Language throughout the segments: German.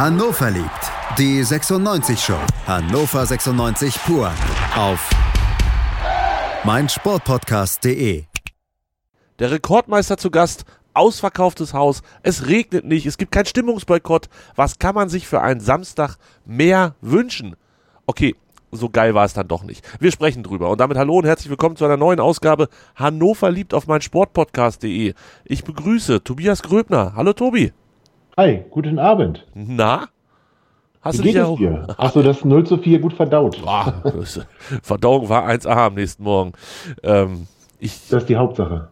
Hannover liebt. Die 96 Show. Hannover 96 pur. Auf meinsportpodcast.de. Der Rekordmeister zu Gast. Ausverkauftes Haus. Es regnet nicht. Es gibt keinen Stimmungsboykott. Was kann man sich für einen Samstag mehr wünschen? Okay, so geil war es dann doch nicht. Wir sprechen drüber. Und damit hallo und herzlich willkommen zu einer neuen Ausgabe Hannover liebt auf meinsportpodcast.de. Ich begrüße Tobias Gröbner. Hallo Tobi. Hi, guten Abend. Na? Hast Wie du dich ja? Hast du das 0 zu 4 gut verdaut? Boah, Verdauung war 1A am nächsten Morgen. Ähm, ich, das ist die Hauptsache.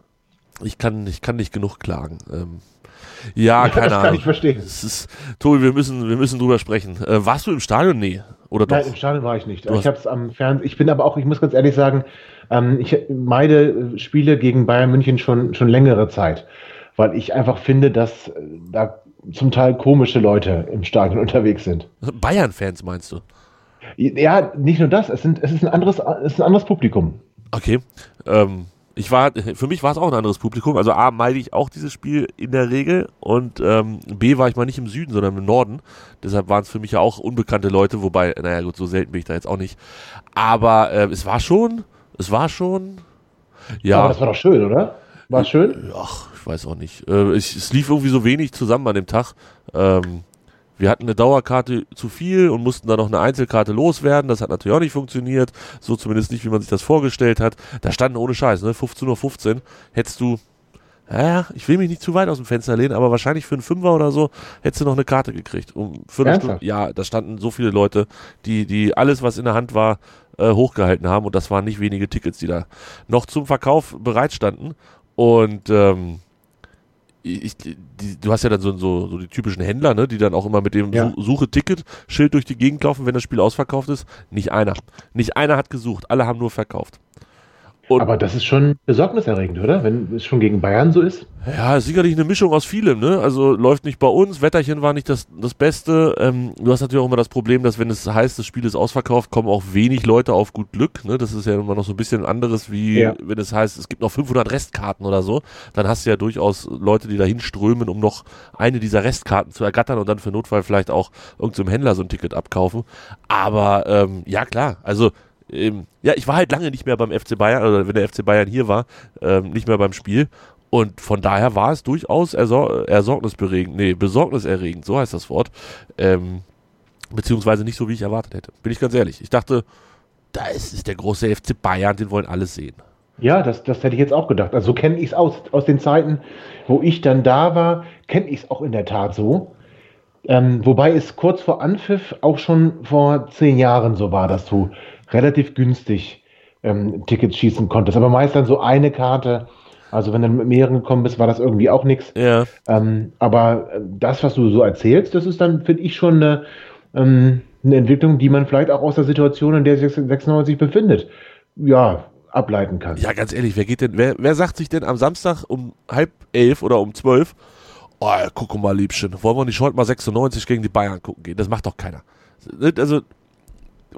Ich kann, ich kann nicht genug klagen. Ähm, ja, ja, keine das Ahnung. kann ich verstehen. Ist, Tobi, wir müssen, wir müssen drüber sprechen. Äh, warst du im Stadion? Nee. Oder doch? Nein, im Stadion war ich nicht. Du ich habe es am Fernsehen. Ich bin aber auch, ich muss ganz ehrlich sagen, ähm, ich meide Spiele gegen Bayern München schon, schon längere Zeit, weil ich einfach finde, dass äh, da zum Teil komische Leute im Stadion unterwegs sind. Bayern-Fans meinst du? Ja, nicht nur das. Es, sind, es, ist, ein anderes, es ist ein anderes Publikum. Okay. Ähm, ich war, für mich war es auch ein anderes Publikum. Also A, meide ich auch dieses Spiel in der Regel und ähm, B, war ich mal nicht im Süden, sondern im Norden. Deshalb waren es für mich ja auch unbekannte Leute, wobei, naja gut, so selten bin ich da jetzt auch nicht. Aber äh, es war schon, es war schon, ja. Aber das war doch schön, oder? War schön? Ach, weiß auch nicht. Äh, ich, es lief irgendwie so wenig zusammen an dem Tag. Ähm, wir hatten eine Dauerkarte zu viel und mussten dann noch eine Einzelkarte loswerden. Das hat natürlich auch nicht funktioniert. So zumindest nicht, wie man sich das vorgestellt hat. Da standen ohne Scheiß, ne? 15.15 Uhr 15, hättest du, ja, ich will mich nicht zu weit aus dem Fenster lehnen, aber wahrscheinlich für einen Fünfer oder so hättest du noch eine Karte gekriegt. Um Viertelstunde. Ja, da standen so viele Leute, die, die alles, was in der Hand war, äh, hochgehalten haben. Und das waren nicht wenige Tickets, die da noch zum Verkauf bereitstanden. Und ähm, ich, die, du hast ja dann so, so, so die typischen Händler, ne, die dann auch immer mit dem ja. Suche Ticket-Schild durch die Gegend laufen, wenn das Spiel ausverkauft ist. Nicht einer. Nicht einer hat gesucht, alle haben nur verkauft. Und Aber das ist schon besorgniserregend, oder? Wenn es schon gegen Bayern so ist? Ja, sicherlich eine Mischung aus vielem, ne? Also läuft nicht bei uns, Wetterchen war nicht das, das Beste. Ähm, du hast natürlich auch immer das Problem, dass wenn es heißt, das Spiel ist ausverkauft, kommen auch wenig Leute auf gut Glück, ne? Das ist ja immer noch so ein bisschen anderes, wie ja. wenn es heißt, es gibt noch 500 Restkarten oder so. Dann hast du ja durchaus Leute, die dahin strömen, um noch eine dieser Restkarten zu ergattern und dann für Notfall vielleicht auch irgendeinem Händler so ein Ticket abkaufen. Aber ähm, ja, klar, also ähm, ja, ich war halt lange nicht mehr beim FC Bayern, oder wenn der FC Bayern hier war, ähm, nicht mehr beim Spiel. Und von daher war es durchaus ersor ersorgnisberegend, nee, besorgniserregend, so heißt das Wort. Ähm, beziehungsweise nicht so, wie ich erwartet hätte. Bin ich ganz ehrlich. Ich dachte, da ist, ist der große FC Bayern, den wollen alle sehen. Ja, das, das hätte ich jetzt auch gedacht. Also so kenne ich es aus, aus den Zeiten, wo ich dann da war, kenne ich es auch in der Tat so. Ähm, wobei es kurz vor Anpfiff auch schon vor zehn Jahren so war, dass du relativ günstig ähm, Tickets schießen konntest. Aber meist dann so eine Karte. Also wenn du mit mehreren gekommen bist, war das irgendwie auch nichts. Ja. Ähm, aber äh, das, was du so erzählst, das ist dann, finde ich, schon eine, ähm, eine Entwicklung, die man vielleicht auch aus der Situation, in der sich 96 befindet, ja, ableiten kann. Ja, ganz ehrlich, wer geht denn, wer, wer sagt sich denn am Samstag um halb elf oder um zwölf, oh, guck mal, Liebchen, wollen wir nicht heute mal 96 gegen die Bayern gucken gehen? Das macht doch keiner. Also,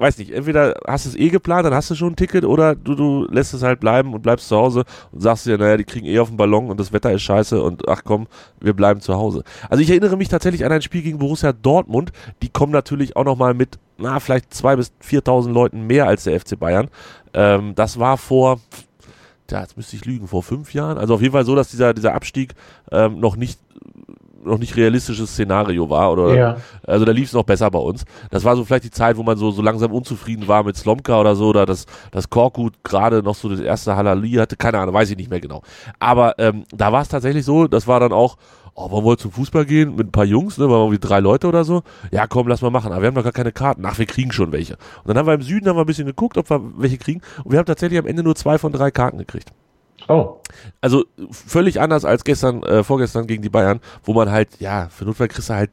weiß nicht, entweder hast du es eh geplant, dann hast du schon ein Ticket, oder du, du lässt es halt bleiben und bleibst zu Hause und sagst dir, naja, die kriegen eh auf den Ballon und das Wetter ist scheiße und ach komm, wir bleiben zu Hause. Also ich erinnere mich tatsächlich an ein Spiel gegen Borussia Dortmund, die kommen natürlich auch nochmal mit, na, vielleicht zwei bis 4.000 Leuten mehr als der FC Bayern. Ähm, das war vor, ja, jetzt müsste ich lügen, vor fünf Jahren. Also auf jeden Fall so, dass dieser, dieser Abstieg ähm, noch nicht noch nicht realistisches Szenario war. Oder, ja. Also da lief es noch besser bei uns. Das war so vielleicht die Zeit, wo man so, so langsam unzufrieden war mit Slomka oder so, oder dass das Korkut gerade noch so das erste Halali hatte. Keine Ahnung, weiß ich nicht mehr genau. Aber ähm, da war es tatsächlich so, das war dann auch, oh, wollen wir zum Fußball gehen mit ein paar Jungs, ne, waren wir irgendwie drei Leute oder so. Ja, komm, lass mal machen. Aber wir haben noch gar keine Karten. Ach, wir kriegen schon welche. Und dann haben wir im Süden haben wir ein bisschen geguckt, ob wir welche kriegen. Und wir haben tatsächlich am Ende nur zwei von drei Karten gekriegt. Oh. Also völlig anders als gestern, äh, vorgestern gegen die Bayern, wo man halt, ja, für Notfall kriegst du halt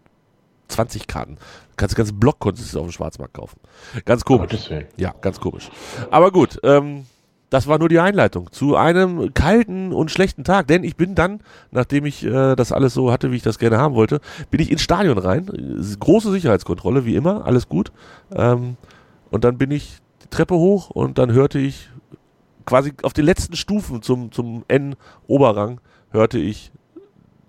20 Karten. Du kannst den ganzen Block konntest du auf dem Schwarzmarkt kaufen. Ganz komisch. Ja, ganz komisch. Aber gut, ähm, das war nur die Einleitung zu einem kalten und schlechten Tag. Denn ich bin dann, nachdem ich äh, das alles so hatte, wie ich das gerne haben wollte, bin ich ins Stadion rein. Große Sicherheitskontrolle, wie immer, alles gut. Ähm, und dann bin ich die Treppe hoch und dann hörte ich quasi auf den letzten Stufen zum, zum N-Oberrang hörte ich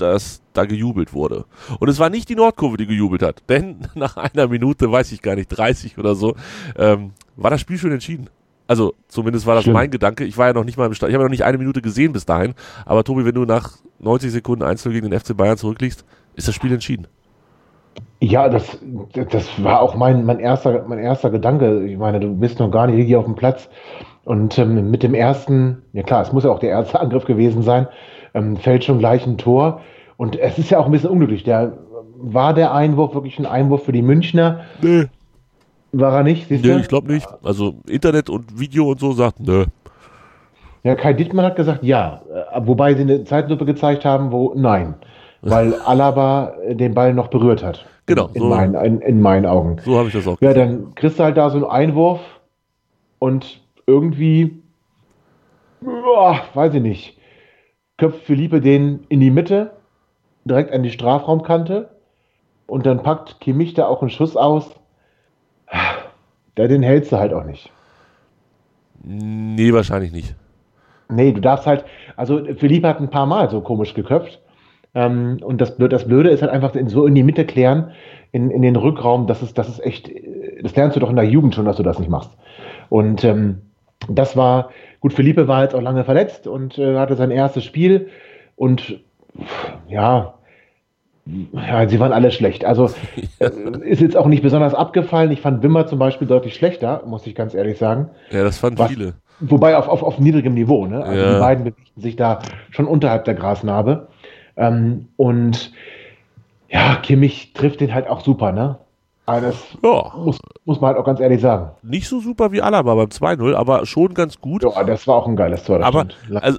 dass da gejubelt wurde. Und es war nicht die Nordkurve, die gejubelt hat, denn nach einer Minute, weiß ich gar nicht, 30 oder so, ähm, war das Spiel schon entschieden. Also zumindest war das Stimmt. mein Gedanke. Ich war ja noch nicht mal im Stadion. Ich habe ja noch nicht eine Minute gesehen bis dahin. Aber Tobi, wenn du nach 90 Sekunden Einzel gegen den FC Bayern zurückliegst, ist das Spiel entschieden. Ja, das, das war auch mein, mein, erster, mein erster Gedanke. Ich meine, du bist noch gar nicht hier auf dem Platz. Und ähm, mit dem ersten, ja klar, es muss ja auch der erste Angriff gewesen sein, ähm, fällt schon gleich ein Tor. Und es ist ja auch ein bisschen unglücklich. Der, war der Einwurf wirklich ein Einwurf für die Münchner? Nee. War er nicht? Siehst Nö, ich glaube nicht. Also Internet und Video und so sagt, nö. Ja, Kai Dittmann hat gesagt, ja. Äh, Wobei sie eine Zeitlupe gezeigt haben, wo nein. Weil Alaba äh, den Ball noch berührt hat. Genau, In, so. meinen, in, in meinen Augen. So habe ich das auch. Ja, dann kriegst du halt da so einen Einwurf und irgendwie, boah, weiß ich nicht, köpft Philippe den in die Mitte, direkt an die Strafraumkante und dann packt Kimmich da auch einen Schuss aus. Ja, den hältst du halt auch nicht. Nee, wahrscheinlich nicht. Nee, du darfst halt, also Philippe hat ein paar Mal so komisch geköpft. Ähm, und das, das Blöde ist halt einfach in, so in die Mitte klären, in, in den Rückraum, das ist, das ist echt, äh, das lernst du doch in der Jugend schon, dass du das nicht machst. Und ähm, das war, gut, Philippe war jetzt auch lange verletzt und äh, hatte sein erstes Spiel und ja, ja, sie waren alle schlecht. Also äh, ist jetzt auch nicht besonders abgefallen. Ich fand Wimmer zum Beispiel deutlich schlechter, muss ich ganz ehrlich sagen. Ja, das fanden Was- viele. Wobei auf, auf, auf niedrigem Niveau, ne? Also Ja. die beiden bewegten sich da schon unterhalb der Grasnarbe. Ähm, und ja, Kimmich trifft den halt auch super, ne? Aber das Ja, muss, muss man halt auch ganz ehrlich sagen. nicht so super wie Alaba beim 2-0, aber schon ganz gut. Ja, das war auch ein geiles Tor. Aber, also,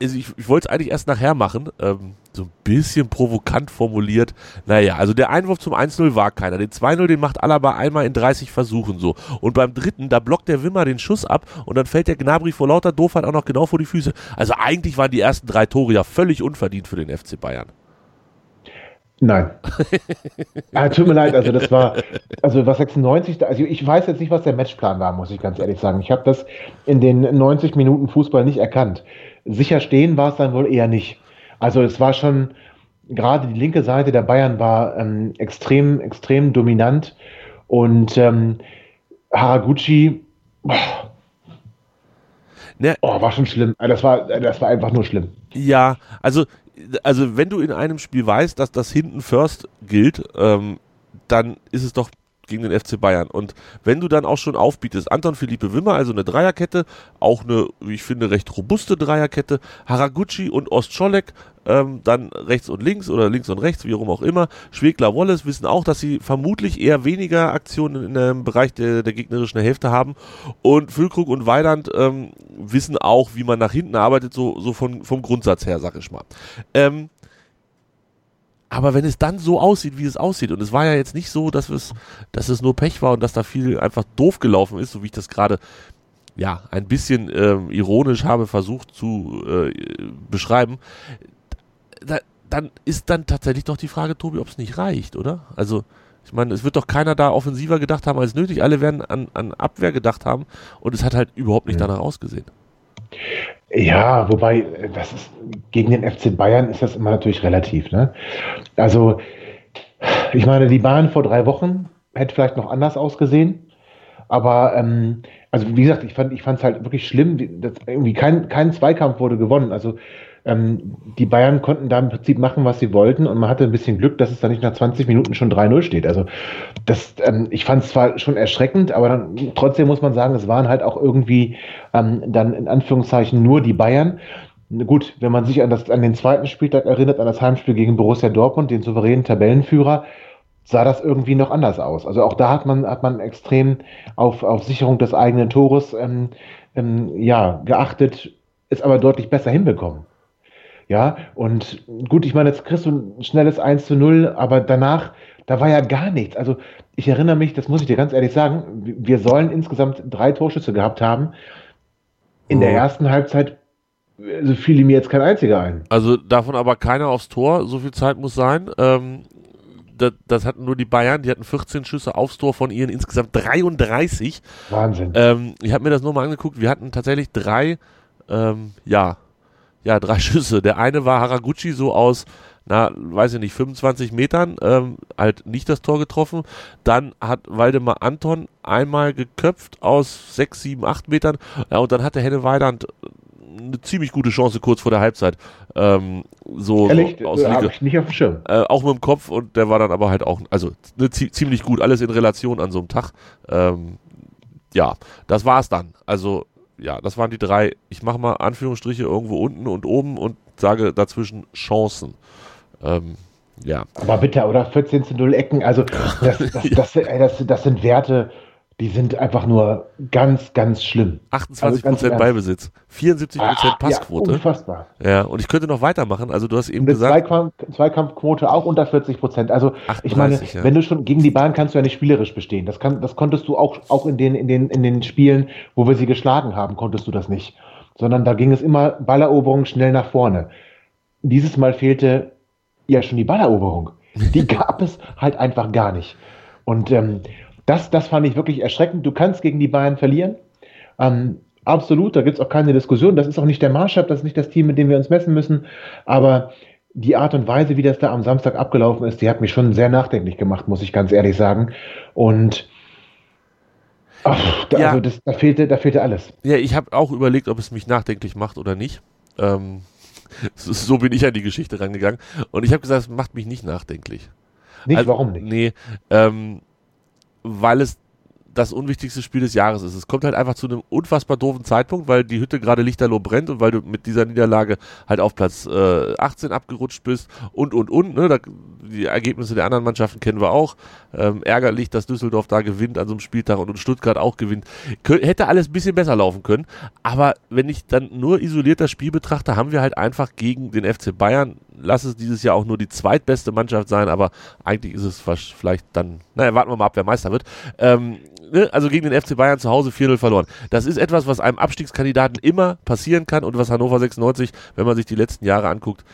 also ich, ich wollte es eigentlich erst nachher machen, ähm, so ein bisschen provokant formuliert. Naja, also der Einwurf zum 1-0 war keiner. Den 2-0, den macht Alaba einmal in 30 Versuchen so. Und beim dritten, da blockt der Wimmer den Schuss ab und dann fällt der Gnabry vor lauter Doofheit auch noch genau vor die Füße. Also eigentlich waren die ersten drei Tore ja völlig unverdient für den FC Bayern. Nein. ah, tut mir leid, also das war, also was 96, da- also ich weiß jetzt nicht, was der Matchplan war, muss ich ganz ehrlich sagen. Ich habe das in den 90 Minuten Fußball nicht erkannt. Sicher stehen war es dann wohl eher nicht. Also es war schon, gerade die linke Seite der Bayern war ähm, extrem, extrem dominant und ähm, Haraguchi, boah, Ne, oh, war schon schlimm. Ah, Das war, das war einfach nur schlimm. Ja, also, also wenn du in einem Spiel weißt, dass das hinten First gilt, ähm, dann ist es doch gegen den FC Bayern. Und wenn du dann auch schon aufbietest, Anton Philippe Wimmer, also eine Dreierkette, auch eine, wie ich finde, recht robuste Dreierkette, Haraguchi und Ostscholek, ähm, dann rechts und links oder links und rechts, wie rum auch immer. Schwegler Wallace wissen auch, dass sie vermutlich eher weniger Aktionen in dem Bereich der, der gegnerischen Hälfte haben. Und Füllkrug und Weiland ähm, wissen auch, wie man nach hinten arbeitet, so, so von, vom Grundsatz her, sag ich mal. Ähm, aber wenn es dann so aussieht, wie es aussieht, und es war ja jetzt nicht so, dass es, dass es nur Pech war und dass da viel einfach doof gelaufen ist, so wie ich das gerade ja ein bisschen ähm, ironisch habe versucht zu äh, beschreiben, da, dann ist dann tatsächlich doch die Frage, Tobi, ob es nicht reicht, oder? Also ich meine, es wird doch keiner da offensiver gedacht haben als nötig. Alle werden an, an Abwehr gedacht haben und es hat halt überhaupt nicht danach ausgesehen. Ja, wobei, das ist, gegen den FC Bayern ist das immer natürlich relativ, ne? Also, ich meine, die Bayern vor drei Wochen hätte vielleicht noch anders ausgesehen. Aber, ähm, also wie gesagt, ich fand, ich fand es halt wirklich schlimm, dass irgendwie kein, kein Zweikampf wurde gewonnen. Also ähm, die Bayern konnten da im Prinzip machen, was sie wollten und man hatte ein bisschen Glück, dass es da nicht nach 20 Minuten schon 3-0 steht. Also das, ähm, ich fand es zwar schon erschreckend, aber dann, trotzdem muss man sagen, es waren halt auch irgendwie ähm, dann in Anführungszeichen nur die Bayern. Gut, wenn man sich an, das, an den zweiten Spieltag erinnert, an das Heimspiel gegen Borussia Dortmund, den souveränen Tabellenführer, sah das irgendwie noch anders aus. Also auch da hat man, hat man extrem auf, auf Sicherung des eigenen Tores ähm, ähm, ja, geachtet, ist aber deutlich besser hinbekommen. Ja, und gut, ich meine, jetzt kriegst du ein schnelles 1 zu 0, aber danach, da war ja gar nichts. Also ich erinnere mich, das muss ich dir ganz ehrlich sagen, wir sollen insgesamt drei Torschüsse gehabt haben. In der Mhm. ersten Halbzeit also fiel mir jetzt kein einziger ein. Also davon aber keiner aufs Tor, so viel Zeit muss sein. Ähm, das, das hatten nur die Bayern, die hatten 14 Schüsse aufs Tor von ihren insgesamt 33. Wahnsinn. Ähm, ich habe mir das nochmal angeguckt, wir hatten tatsächlich drei, ähm, ja, ja, drei Schüsse. Der eine war Haraguchi so aus, na, weiß ich nicht, 25 Metern ähm, halt nicht das Tor getroffen. Dann hat Waldemar Anton einmal geköpft aus 6, 7, 8 Metern. Ja, und dann hatte Henne Weidand eine ziemlich gute Chance kurz vor der Halbzeit. Ähm, so, Ehrlich, so aus äh, Liga. ich nicht auf dem Schirm. Äh, auch mit dem Kopf und der war dann aber halt auch, also ne, zie ziemlich gut, alles in Relation an so einem Tag. Ähm, ja, das war's dann. Also, ja, das waren die drei, ich mache mal Anführungsstriche irgendwo unten und oben und sage dazwischen Chancen. Ähm, ja. Aber bitte, oder 14 zu 0 Ecken, also das, das, das, ey, das, das sind Werte, die sind einfach nur ganz, ganz schlimm. 28% ganz im Ernst. Beibesitz, 74% Ah, Passquote. Ja, unfassbar. Ja, und ich könnte noch weitermachen. Also du hast eben gesagt, Zweikampf, Zweikampfquote auch unter 40 Prozent. Also ich meine, 38, ja. wenn du schon gegen die Bahn kannst du ja nicht spielerisch bestehen. Das, kann, das konntest du auch, auch in, den, in, den, in den Spielen, wo wir sie geschlagen haben, konntest du das nicht. Sondern da ging es immer Balleroberung schnell nach vorne. Dieses Mal fehlte ja schon die Balleroberung. Die gab es halt einfach gar nicht. Und ähm, das, das fand ich wirklich erschreckend. Du kannst gegen die Bayern verlieren. Ähm, absolut, da gibt es auch keine Diskussion. Das ist auch nicht der Maßstab, das ist nicht das Team, mit dem wir uns messen müssen. Aber die Art und Weise, wie das da am Samstag abgelaufen ist, die hat mich schon sehr nachdenklich gemacht, muss ich ganz ehrlich sagen. Und ach, da, Ja. also das, da, fehlte, da fehlte alles. ja, ich habe auch überlegt, ob es mich nachdenklich macht oder nicht. Ähm, so- bin ich an die Geschichte rangegangen. Und ich habe gesagt, es macht mich nicht nachdenklich. Nicht, Also, warum nicht? Nee, ähm, weil es das unwichtigste Spiel des Jahres ist. Es kommt halt einfach zu einem unfassbar doofen Zeitpunkt, weil die Hütte gerade lichterloh brennt und weil du mit dieser Niederlage halt auf Platz äh, 18 abgerutscht bist und, und, und. Ne? Da, die Ergebnisse der anderen Mannschaften kennen wir auch. Ähm, ärgerlich, dass Düsseldorf da gewinnt an so einem Spieltag und, und Stuttgart auch gewinnt. Kö hätte alles ein bisschen besser laufen können. Aber wenn ich dann nur isoliert das Spiel betrachte, haben wir halt einfach gegen den FC Bayern, lass es dieses Jahr auch nur die zweitbeste Mannschaft sein, aber eigentlich ist es vielleicht dann, naja, warten wir mal ab, wer Meister wird. Ähm, ne? Also gegen den FC Bayern zu Hause 4-0 verloren. Das ist etwas, was einem Abstiegskandidaten immer passieren kann und was Hannover 96, wenn man sich die letzten Jahre anguckt,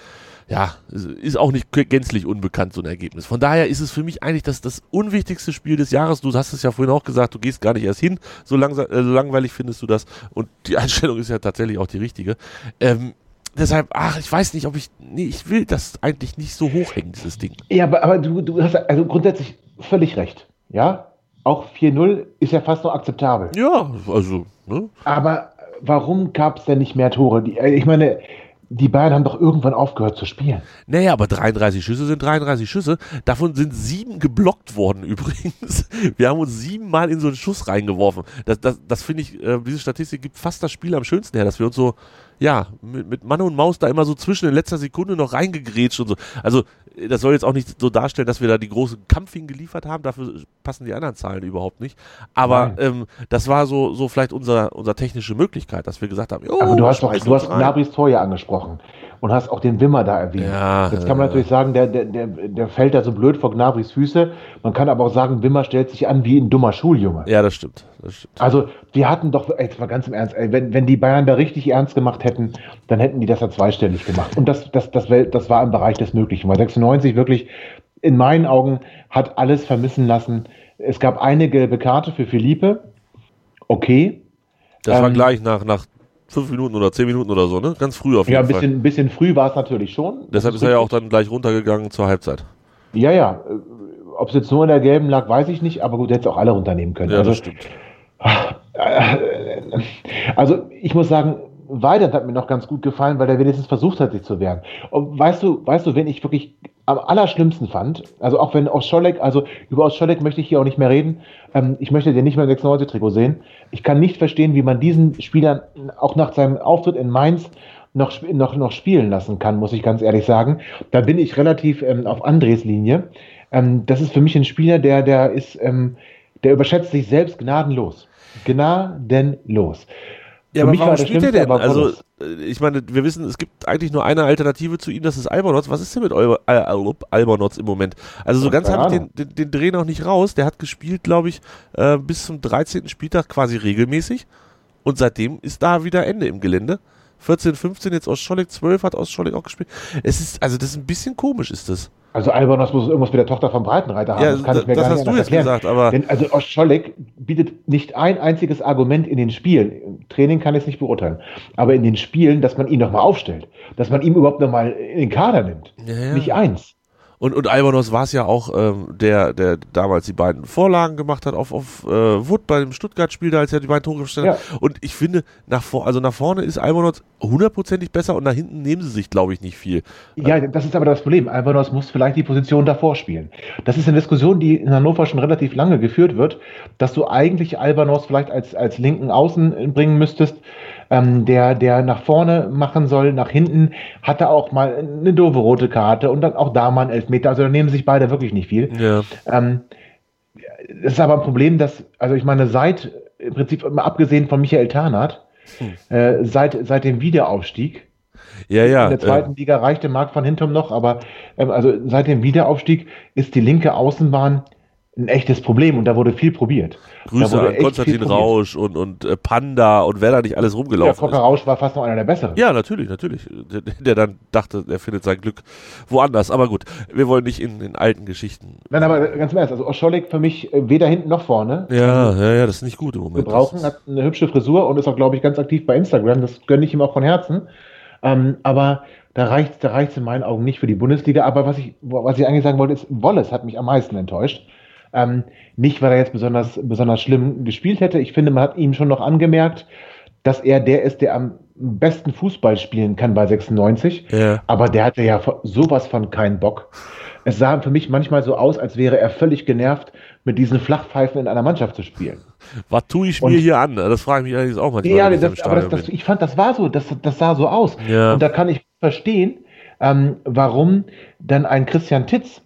ja, ist- auch nicht gänzlich unbekannt, so ein Ergebnis. Von daher ist es für mich eigentlich das, das unwichtigste Spiel des Jahres. Du hast es ja vorhin auch gesagt, du gehst gar nicht erst hin, so, langsam, äh, langweilig findest du das. Und die Einstellung ist ja tatsächlich auch die richtige. Ähm, deshalb, ach, ich weiß nicht, ob ich, nee, ich will das eigentlich nicht so hochhängen, dieses Ding. Ja, aber, aber du, du hast also grundsätzlich völlig recht. Ja, auch 4-0 ist ja fast noch akzeptabel. Ja, also, ne? Aber warum gab es denn nicht mehr Tore? Die, äh, ich meine, die Bayern haben doch irgendwann aufgehört zu spielen. Naja, aber 33 Schüsse sind 33 Schüsse. Davon sind sieben geblockt worden übrigens. Wir haben uns siebenmal in so einen Schuss reingeworfen. Das, das, das finde ich, äh, diese Statistik gibt fast das Spiel am schönsten her, dass wir uns so, ja, mit, mit Mann und Maus da immer so zwischen in letzter Sekunde noch reingegrätscht und so. Also, das soll jetzt auch nicht so darstellen, dass wir da die großen Kampf hingeliefert haben. Dafür passen die anderen Zahlen überhaupt nicht. Aber ähm, das war so, so vielleicht unser, unser technische Möglichkeit, dass wir gesagt haben, jo, Aber du hast, doch, du hast. Gnabrys Tor ja angesprochen und hast auch den Wimmer da erwähnt. Ja, Jetzt kann man ja. natürlich sagen, der, der, der, der fällt da so blöd vor Gnabrys Füße. Man kann aber auch sagen, Wimmer stellt sich an wie ein dummer Schuljunge. Ja, das stimmt. Das stimmt. Also, wir hatten doch, jetzt mal ganz im Ernst, ey, wenn, wenn die Bayern da richtig ernst gemacht hätten, dann hätten die das ja zweistellig gemacht. Und das, das, das, das war im Bereich des Möglichen. Weil 96 wirklich, in meinen Augen, hat alles vermissen lassen. Es gab eine gelbe Karte für Philippe. Okay. Das war Ähm, gleich nach, nach fünf Minuten oder zehn Minuten oder so, ne? Ganz früh auf jeden Ja, ein Fall. bisschen, ein bisschen früh war es natürlich schon. Deshalb ist er ja auch dann gleich runtergegangen zur Halbzeit. Ja, ja. Ob es jetzt nur in der gelben lag, weiß ich nicht, aber gut, hätte es auch alle runternehmen können. Ja, also, das stimmt. Also ich muss sagen, Weidand hat mir noch ganz gut gefallen, weil er wenigstens versucht hat, sich zu wehren. Und weißt du, weißt du, wen ich wirklich am allerschlimmsten fand? Also auch wenn Oscholek, also über Oscholek möchte ich hier auch nicht mehr reden. Ähm, ich möchte den nicht mehr im 96-Trikot sehen. Ich kann nicht verstehen, wie man diesen Spieler auch nach seinem Auftritt in Mainz noch, noch, noch spielen lassen kann, muss ich ganz ehrlich sagen. Da bin ich relativ ähm, auf Andres Linie. Ähm, das ist für mich ein Spieler, der, der ist, ähm, der überschätzt sich selbst gnadenlos. Gnadenlos. Ja, Für aber warum spielt er denn? Also, äh, ich meine, wir wissen, es gibt eigentlich nur eine Alternative zu ihm, das ist Albernotz. Was ist denn mit Alba, äh, Alb- Albernotz im Moment? Also so ganz habe ich den, den, den Dreh noch nicht raus. Der hat gespielt, glaube ich, äh, bis zum 13. Spieltag quasi regelmäßig. Und seitdem ist da wieder Ende im Gelände. 14, 15, jetzt aus Scholleck 12 hat aus Scholleck auch gespielt. Es ist, also das ist ein bisschen komisch, ist das. Also Albanos muss irgendwas mit der Tochter vom Breitenreiter haben. Ja, das kann ich mir das gar hast nicht du jetzt erklären. gesagt, aber- Denn, also Oscholek bietet nicht ein einziges Argument in den Spielen. Im Training kann ich es nicht beurteilen. Aber in den Spielen, dass man ihn nochmal aufstellt. Dass man ihn überhaupt nochmal in den Kader nimmt. Ja, ja. Nicht eins. Und, und Albanos war es ja auch, ähm, der, der damals die beiden Vorlagen gemacht hat auf, auf äh, Wood bei dem Stuttgart-Spiel, da als er die beiden Tore gestellt hat. Und ich finde, nach, vor, also nach vorne ist Albanos hundertprozentig besser und nach hinten nehmen sie sich, glaube ich, nicht viel. Ja, das ist aber das Problem. Albanos muss vielleicht die Position davor spielen. Das ist eine Diskussion, die in Hannover schon relativ lange geführt wird, dass du eigentlich Albanos vielleicht als, als linken Außen bringen müsstest, ähm, der, der nach vorne machen soll, nach hinten hat er auch mal eine doofe rote Karte und dann auch da mal ein Elfmeter. Also da nehmen sich beide wirklich nicht viel. Ja. Ähm, das ist aber ein Problem, dass, also ich meine, seit, im Prinzip mal abgesehen von Michael Tarnath, äh, seit, seit dem Wiederaufstieg, Ja, ja. in der zweiten Liga reichte Marc van Hintum noch, aber ähm, also seit dem Wiederaufstieg ist die linke Außenbahn ein echtes Problem und da wurde viel probiert. Grüße da an Konstantin. Rausch und, und äh, Panda und wer da nicht alles Ja, rumgelaufen Volker ist. Rausch war fast noch einer der besseren. Ja, natürlich, natürlich. Der, der dann dachte, er findet sein Glück woanders. Aber gut, wir wollen nicht in, in alten Geschichten. Nein, aber ganz im Ernst, also Oscholik für mich äh, weder hinten noch vorne. Ja, ja, ja, das ist nicht gut im Wir Moment. brauchen, Das ist- hat eine hübsche Frisur und ist auch, glaube ich, ganz aktiv bei Instagram. Das gönne ich ihm auch von Herzen. Ähm, aber da reicht da reicht's in meinen Augen nicht für die Bundesliga. Aber was ich, was ich eigentlich sagen wollte, ist, Wallace hat mich am meisten enttäuscht. Ähm, nicht, weil er jetzt besonders, besonders schlimm gespielt hätte. Ich finde, man hat ihm schon noch angemerkt, dass er der ist, der am besten Fußball spielen kann bei 96. Ja. Aber der hatte ja sowas von keinen Bock. Es sah für mich manchmal so aus, als wäre er völlig genervt, mit diesen Flachpfeifen in einer Mannschaft zu spielen. Was tue ich Und- mir hier an? Das frage ich mich allerdings auch manchmal. Ja, das, aber das, das, ich fand, das war so, das, das sah so aus. Ja. Und da kann ich verstehen, ähm, warum dann ein Christian Titz,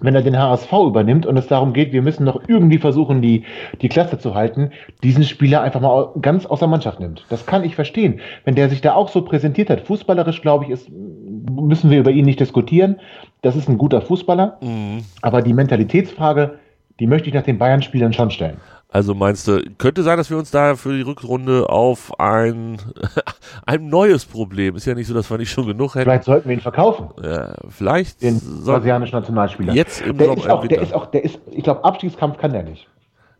wenn er den HSV übernimmt und es darum geht, wir müssen noch irgendwie versuchen, die, die Klasse zu halten, diesen Spieler einfach mal ganz aus der Mannschaft nimmt. Das kann ich verstehen. Wenn der sich da auch so präsentiert hat, fußballerisch, glaube ich, ist, müssen wir über ihn nicht diskutieren. Das ist ein guter Fußballer. Mhm. Aber die Mentalitätsfrage, die möchte ich nach den Bayern-Spielern schon stellen. Also meinst du, könnte sein, dass wir uns da für die Rückrunde auf ein, ein neues Problem, ist ja nicht so, dass wir nicht schon genug hätten. Vielleicht sollten wir ihn verkaufen. Ja, vielleicht den brasilianischen Nationalspieler. Jetzt im der Sommer, ist auch, der ist auch, der ist, ich glaube, Abstiegskampf kann der nicht.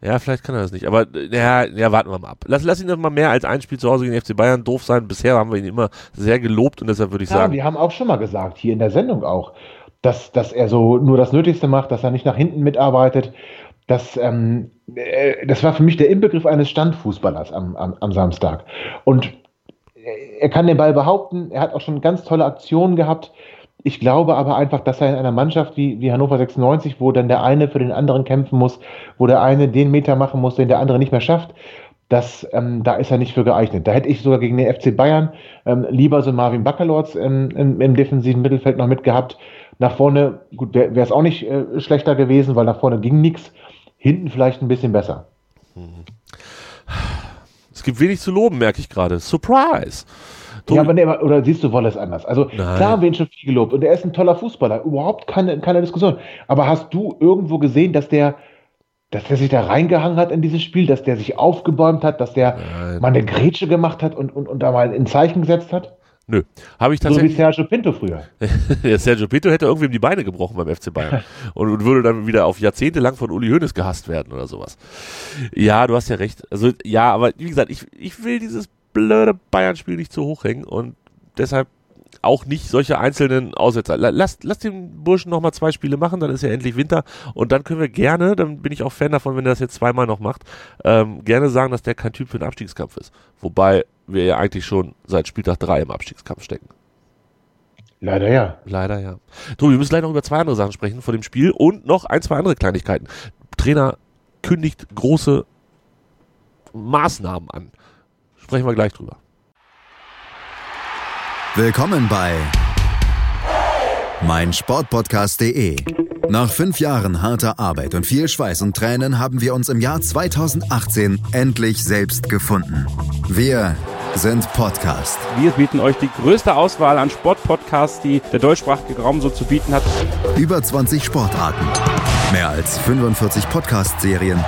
ja, vielleicht kann er das nicht. Aber ja, ja, warten wir mal ab. Lass, lass ihn doch mal mehr als ein Spiel zu Hause gegen den FC Bayern doof sein. Bisher haben wir ihn immer sehr gelobt und deshalb würde ich Ja, sagen, wir haben auch schon mal gesagt, hier in der Sendung auch, dass, dass er so nur das Nötigste macht, dass er nicht nach hinten mitarbeitet. Das, ähm, äh, das war für mich der Inbegriff eines Standfußballers am, am, am Samstag. Und äh, er kann den Ball behaupten, er hat auch schon ganz tolle Aktionen gehabt. Ich glaube aber einfach, dass er in einer Mannschaft wie, wie Hannover 96, wo dann der eine für den anderen kämpfen muss, wo der eine den Meter machen muss, den der andere nicht mehr schafft, das, ähm, da ist er nicht für geeignet. Da hätte ich sogar gegen den FC Bayern ähm, lieber so Marvin Baccalords ähm, im, im defensiven Mittelfeld noch mitgehabt. Nach vorne, gut, wäre es auch nicht äh, schlechter gewesen, weil nach vorne ging nichts. Hinten vielleicht ein bisschen besser. es gibt wenig zu loben, merke ich gerade. Surprise! Tobi- Ja, aber nee, oder siehst du Wallace anders? Also Nein. klar haben wir ihn schon viel gelobt und er ist ein toller Fußballer, überhaupt keine, keine Diskussion. Aber hast du irgendwo gesehen, dass der, dass der sich da reingehangen hat in dieses Spiel, dass der sich aufgebäumt hat, dass der Nein. mal eine Grätsche gemacht hat und, und, und da mal ein Zeichen gesetzt hat? Nö, habe ich So wie tatsächlich. Sergio Pinto früher. Der Sergio Pinto hätte irgendwem die Beine gebrochen beim FC Bayern und, und würde dann wieder auf Jahrzehnte lang von Uli Hoeneß gehasst werden oder sowas. Ja, du hast ja recht. Also ja, aber wie gesagt, ich, ich will dieses blöde Bayern-Spiel nicht zu hoch hängen und deshalb auch nicht solche einzelnen Aussetzer. La- Lass, lass den Burschen noch mal zwei Spiele machen, dann ist ja endlich Winter und dann können wir gerne, dann bin ich auch Fan davon, wenn er das jetzt zweimal noch macht, ähm, gerne sagen, dass der kein Typ für den Abstiegskampf ist. Wobei wir ja eigentlich schon seit Spieltag drei im Abstiegskampf stecken. Leider ja. Leider ja. Tobi, wir müssen gleich noch über zwei andere Sachen sprechen vor dem Spiel und noch ein, zwei andere Kleinigkeiten. Trainer kündigt große Maßnahmen an. Sprechen wir gleich drüber. Willkommen bei meinsportpodcast.de. Nach fünf Jahren harter Arbeit und viel Schweiß und Tränen haben wir uns im Jahr 2018 endlich selbst gefunden. Wir sind Podcast. Wir bieten euch die größte Auswahl an Sportpodcasts, die der deutschsprachige Raum so zu bieten hat. Über 20 Sportarten, mehr als 45 Podcast-Serien,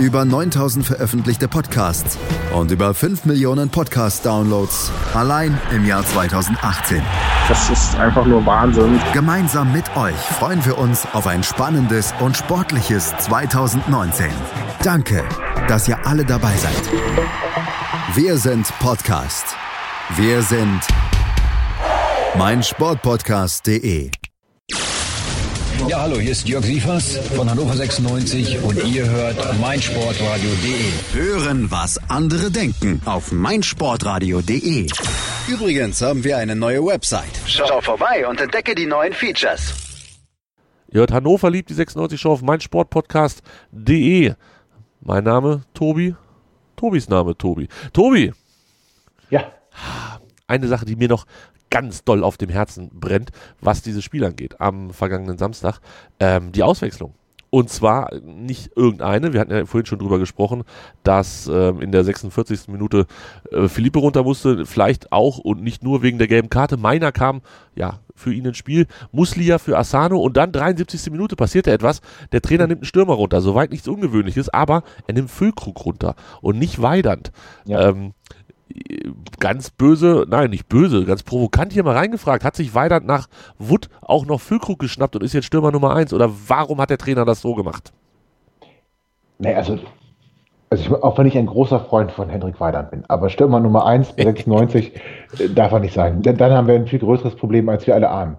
Über 9000 veröffentlichte Podcasts und über 5 Millionen Podcast-Downloads allein im Jahr 2018. Das ist einfach nur Wahnsinn. Gemeinsam mit euch freuen wir uns auf ein spannendes und sportliches 2019. Danke, dass ihr alle dabei seid. Wir sind Podcast. Wir sind meinsportpodcast.de. Ja, hallo, hier ist Jörg Sievers von Hannover 96 und ihr hört meinsportradio.de. Hören, was andere denken auf meinsportradio.de. Übrigens haben wir eine neue Website. Schau vorbei und entdecke die neuen Features. Ihr hört Hannover liebt die 96 Show auf meinsportpodcast.de. Mein Name Tobi. Tobis Name Tobi. Tobi. Ja. Eine Sache, die mir noch ganz doll auf dem Herzen brennt, was dieses Spiel angeht, am vergangenen Samstag, ähm, die Auswechslung. Und zwar nicht irgendeine, wir hatten ja vorhin schon drüber gesprochen, dass ähm, in der 46. Minute äh, Philippe runter musste, vielleicht auch und nicht nur wegen der gelben Karte. Meiner kam, ja, für ihn ins Spiel, Muslia für Asano und dann 73. Minute passierte etwas. Der Trainer nimmt einen Stürmer runter, soweit nichts Ungewöhnliches, aber er nimmt Füllkrug runter und nicht Weidand. Ja. Ähm, ganz böse, nein, nicht böse, ganz provokant hier mal reingefragt, hat sich Weidand nach Wood auch noch Füllkrug geschnappt und ist jetzt Stürmer Nummer 1 oder warum hat der Trainer das so gemacht? Nee, also, also ich, auch wenn ich ein großer Freund von Hendrik Weidand bin, aber Stürmer Nummer 1 bei 96 äh, darf er nicht sein. Denn dann haben wir ein viel größeres Problem, als wir alle ahnen.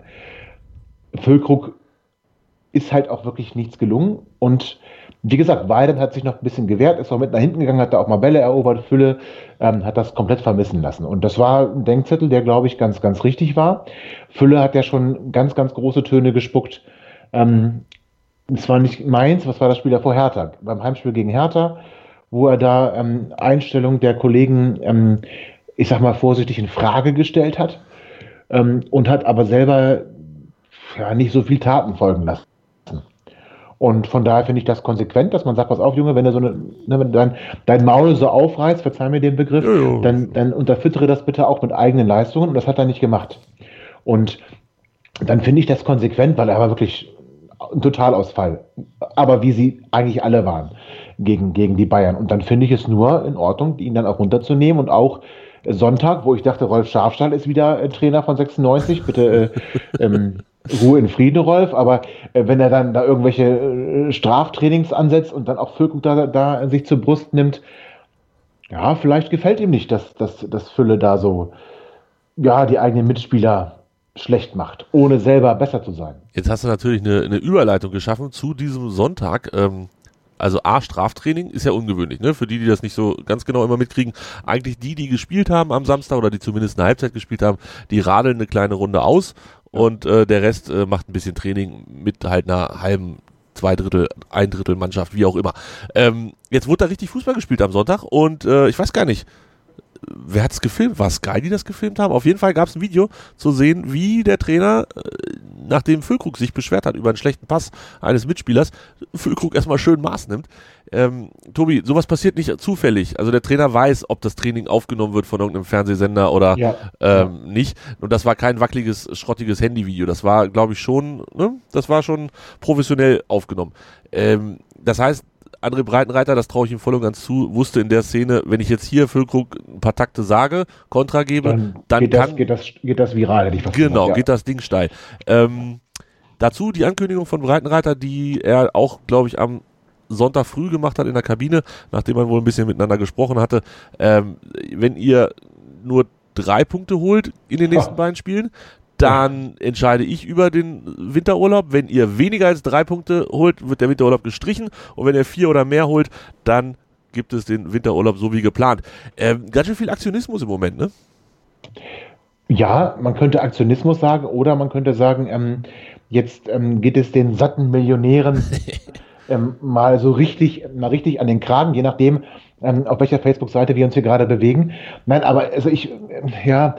Füllkrug ist halt auch wirklich nichts gelungen und wie gesagt, Weidand hat sich noch ein bisschen gewehrt, ist auch mit nach hinten gegangen, hat da auch mal Bälle erobert, Fülle, ähm, hat das komplett vermissen lassen. Und das war ein Denkzettel, der, glaube ich, ganz, ganz richtig war. Fülle hat ja schon ganz, ganz große Töne gespuckt. Ähm, es war nicht Mainz, was war das Spiel davor? Hertha. Beim Heimspiel gegen Hertha, wo er da ähm, Einstellung der Kollegen, ähm, ich sag mal vorsichtig, in Frage gestellt hat ähm, und hat aber selber ja, nicht so viel Taten folgen lassen. Und von daher finde ich das konsequent, dass man sagt, pass auf, Junge, wenn du so eine, ne, dein, dein Maul so aufreißt, verzeih mir den Begriff, Ja, ja. dann, dann unterfüttere das bitte auch mit eigenen Leistungen. Und das hat er nicht gemacht. Und dann finde ich das konsequent, weil er war wirklich ein Totalausfall. Aber wie sie eigentlich alle waren gegen, gegen die Bayern. Und dann finde ich es nur in Ordnung, ihn dann auch runterzunehmen und auch Sonntag, wo ich dachte, Rolf Schafstall ist wieder äh, Trainer von 96, bitte äh, ähm, Ruhe in Frieden, Rolf, aber äh, wenn er dann da irgendwelche äh, Straftrainings ansetzt und dann auch Füllkrug da, da sich zur Brust nimmt, ja, vielleicht gefällt ihm nicht, dass, dass, dass Fülle da so, ja, die eigenen Mitspieler schlecht macht, ohne selber besser zu sein. Jetzt hast du natürlich eine, eine Überleitung geschaffen zu diesem Sonntag. Ähm, also A, Straftraining ist ja ungewöhnlich, ne? Für die, die das nicht so ganz genau immer mitkriegen. Eigentlich die, die gespielt haben am Samstag oder die zumindest eine Halbzeit gespielt haben, die radeln eine kleine Runde aus und äh, der Rest äh, macht ein bisschen Training mit halt einer halben, zwei Drittel, ein Drittel Mannschaft, wie auch immer. Ähm, jetzt wurde da richtig Fußball gespielt am Sonntag und äh, ich weiß gar nicht, wer hat's gefilmt? War Sky, die das gefilmt haben? Auf jeden Fall gab es ein Video zu sehen, wie der Trainer, äh, nachdem Füllkrug sich beschwert hat über einen schlechten Pass eines Mitspielers, Füllkrug erstmal schön Maß nimmt. Ähm, Tobi, sowas passiert nicht zufällig. Also der Trainer weiß, ob das Training aufgenommen wird von irgendeinem Fernsehsender oder Ja. ähm, nicht. Und das war kein wackeliges, schrottiges Handyvideo. Das war, glaube ich, schon, ne? Das war schon professionell aufgenommen. Ähm, das heißt, André Breitenreiter, das traue ich ihm voll und ganz zu, wusste in der Szene, wenn ich jetzt hier Füllkrug ein paar Takte sage, Kontra gebe, Dann, dann, geht, kann das, geht, das, geht das viral, hätte ich fast Genau, ja. geht das Ding steil. Ähm, dazu die Ankündigung von Breitenreiter, die er auch, glaube ich, am Sonntag früh gemacht hat in der Kabine, nachdem man wohl ein bisschen miteinander gesprochen hatte. Ähm, wenn ihr nur drei Punkte holt in den nächsten beiden Spielen, dann entscheide ich über den Winterurlaub. Wenn ihr weniger als drei Punkte holt, wird der Winterurlaub gestrichen. Und wenn ihr vier oder mehr holt, dann gibt es den Winterurlaub so wie geplant. Ähm, ganz schön viel Aktionismus im Moment, ne? Ja, man könnte Aktionismus sagen oder man könnte sagen, ähm, jetzt ähm, geht es den satten Millionären ähm, mal so richtig, mal richtig an den Kragen, je nachdem, ähm, auf welcher Facebook-Seite wir uns hier gerade bewegen. Nein, aber also ich, ähm, ja,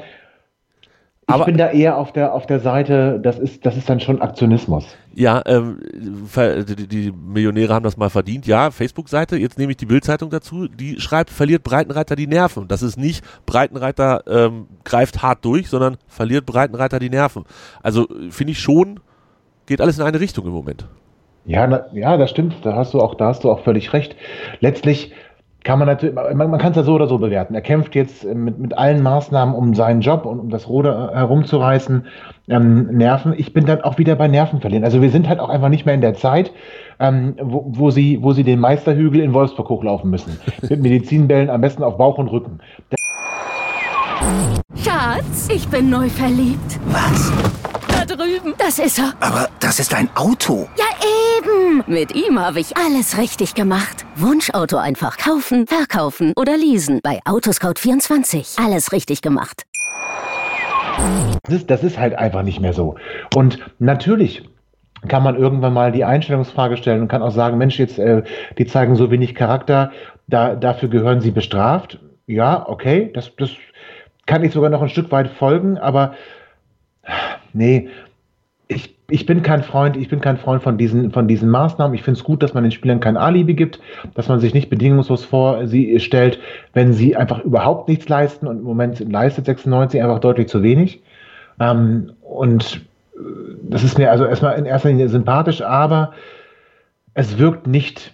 ich Aber- bin da eher auf der auf der Seite, das ist das ist dann schon Aktionismus. Ja, ähm, die, Millionäre haben das mal verdient. Ja, Facebook-Seite, jetzt nehme ich die Bildzeitung dazu, die schreibt, verliert Breitenreiter die Nerven. Das ist nicht, Breitenreiter ähm, greift hart durch, sondern verliert Breitenreiter die Nerven. Also äh, finde ich schon, geht alles in eine Richtung im Moment. Ja, na, ja, das stimmt. Da hast du auch, da hast du auch völlig recht. Letztlich kann man natürlich, man, man kann es ja so oder so bewerten. Er kämpft jetzt mit, mit allen Maßnahmen um seinen Job und um das Ruder herumzureißen. Ähm, Nerven. Ich bin dann auch wieder bei Nerven verlieren. Also wir sind halt auch einfach nicht mehr in der Zeit, ähm, wo, wo, sie, wo sie den Meisterhügel in Wolfsburg hochlaufen müssen. Mit Medizinbällen am besten auf Bauch und Rücken. Schatz, ich bin neu verliebt. Was? Drüben. Das ist er. Aber das ist ein Auto. Ja, eben. Mit ihm habe ich alles richtig gemacht. Wunschauto einfach kaufen, verkaufen oder leasen. Bei Autoscout24. Alles richtig gemacht. Das ist, das ist halt einfach nicht mehr so. Und natürlich kann man irgendwann mal die Einstellungsfrage stellen und kann auch sagen, Mensch, jetzt, äh, die zeigen so wenig Charakter, da, dafür gehören sie bestraft. Ja, okay, das, das kann ich sogar noch ein Stück weit folgen, aber nee, ich, ich bin kein Freund, ich bin kein Freund von diesen, von diesen Maßnahmen. Ich finde es gut, dass man den Spielern kein Alibi gibt, dass man sich nicht bedingungslos vor sie stellt, wenn sie einfach überhaupt nichts leisten und im Moment leistet 96 einfach deutlich zu wenig. Ähm, und äh, das ist mir also erstmal in erster Linie sympathisch, aber es wirkt nicht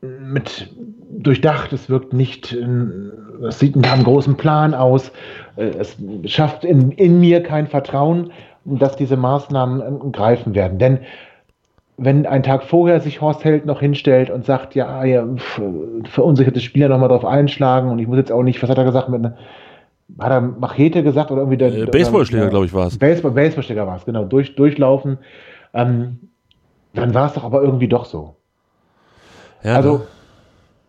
mit durchdacht, es wirkt nicht, es sieht nach einem großen Plan aus, äh, es schafft in, in mir kein Vertrauen, dass diese Maßnahmen äh, greifen werden. Denn wenn ein Tag vorher sich Horst Held noch hinstellt und sagt, ja, ja verunsicherte Spieler nochmal drauf einschlagen und ich muss jetzt auch nicht, was hat er gesagt, mit einer, hat er Machete gesagt oder irgendwie der äh, Baseballschläger, glaube ich, war es. Baseball, Baseballschläger war es, genau, durch, durchlaufen. Ähm, dann war es doch aber irgendwie doch so. Ja, also,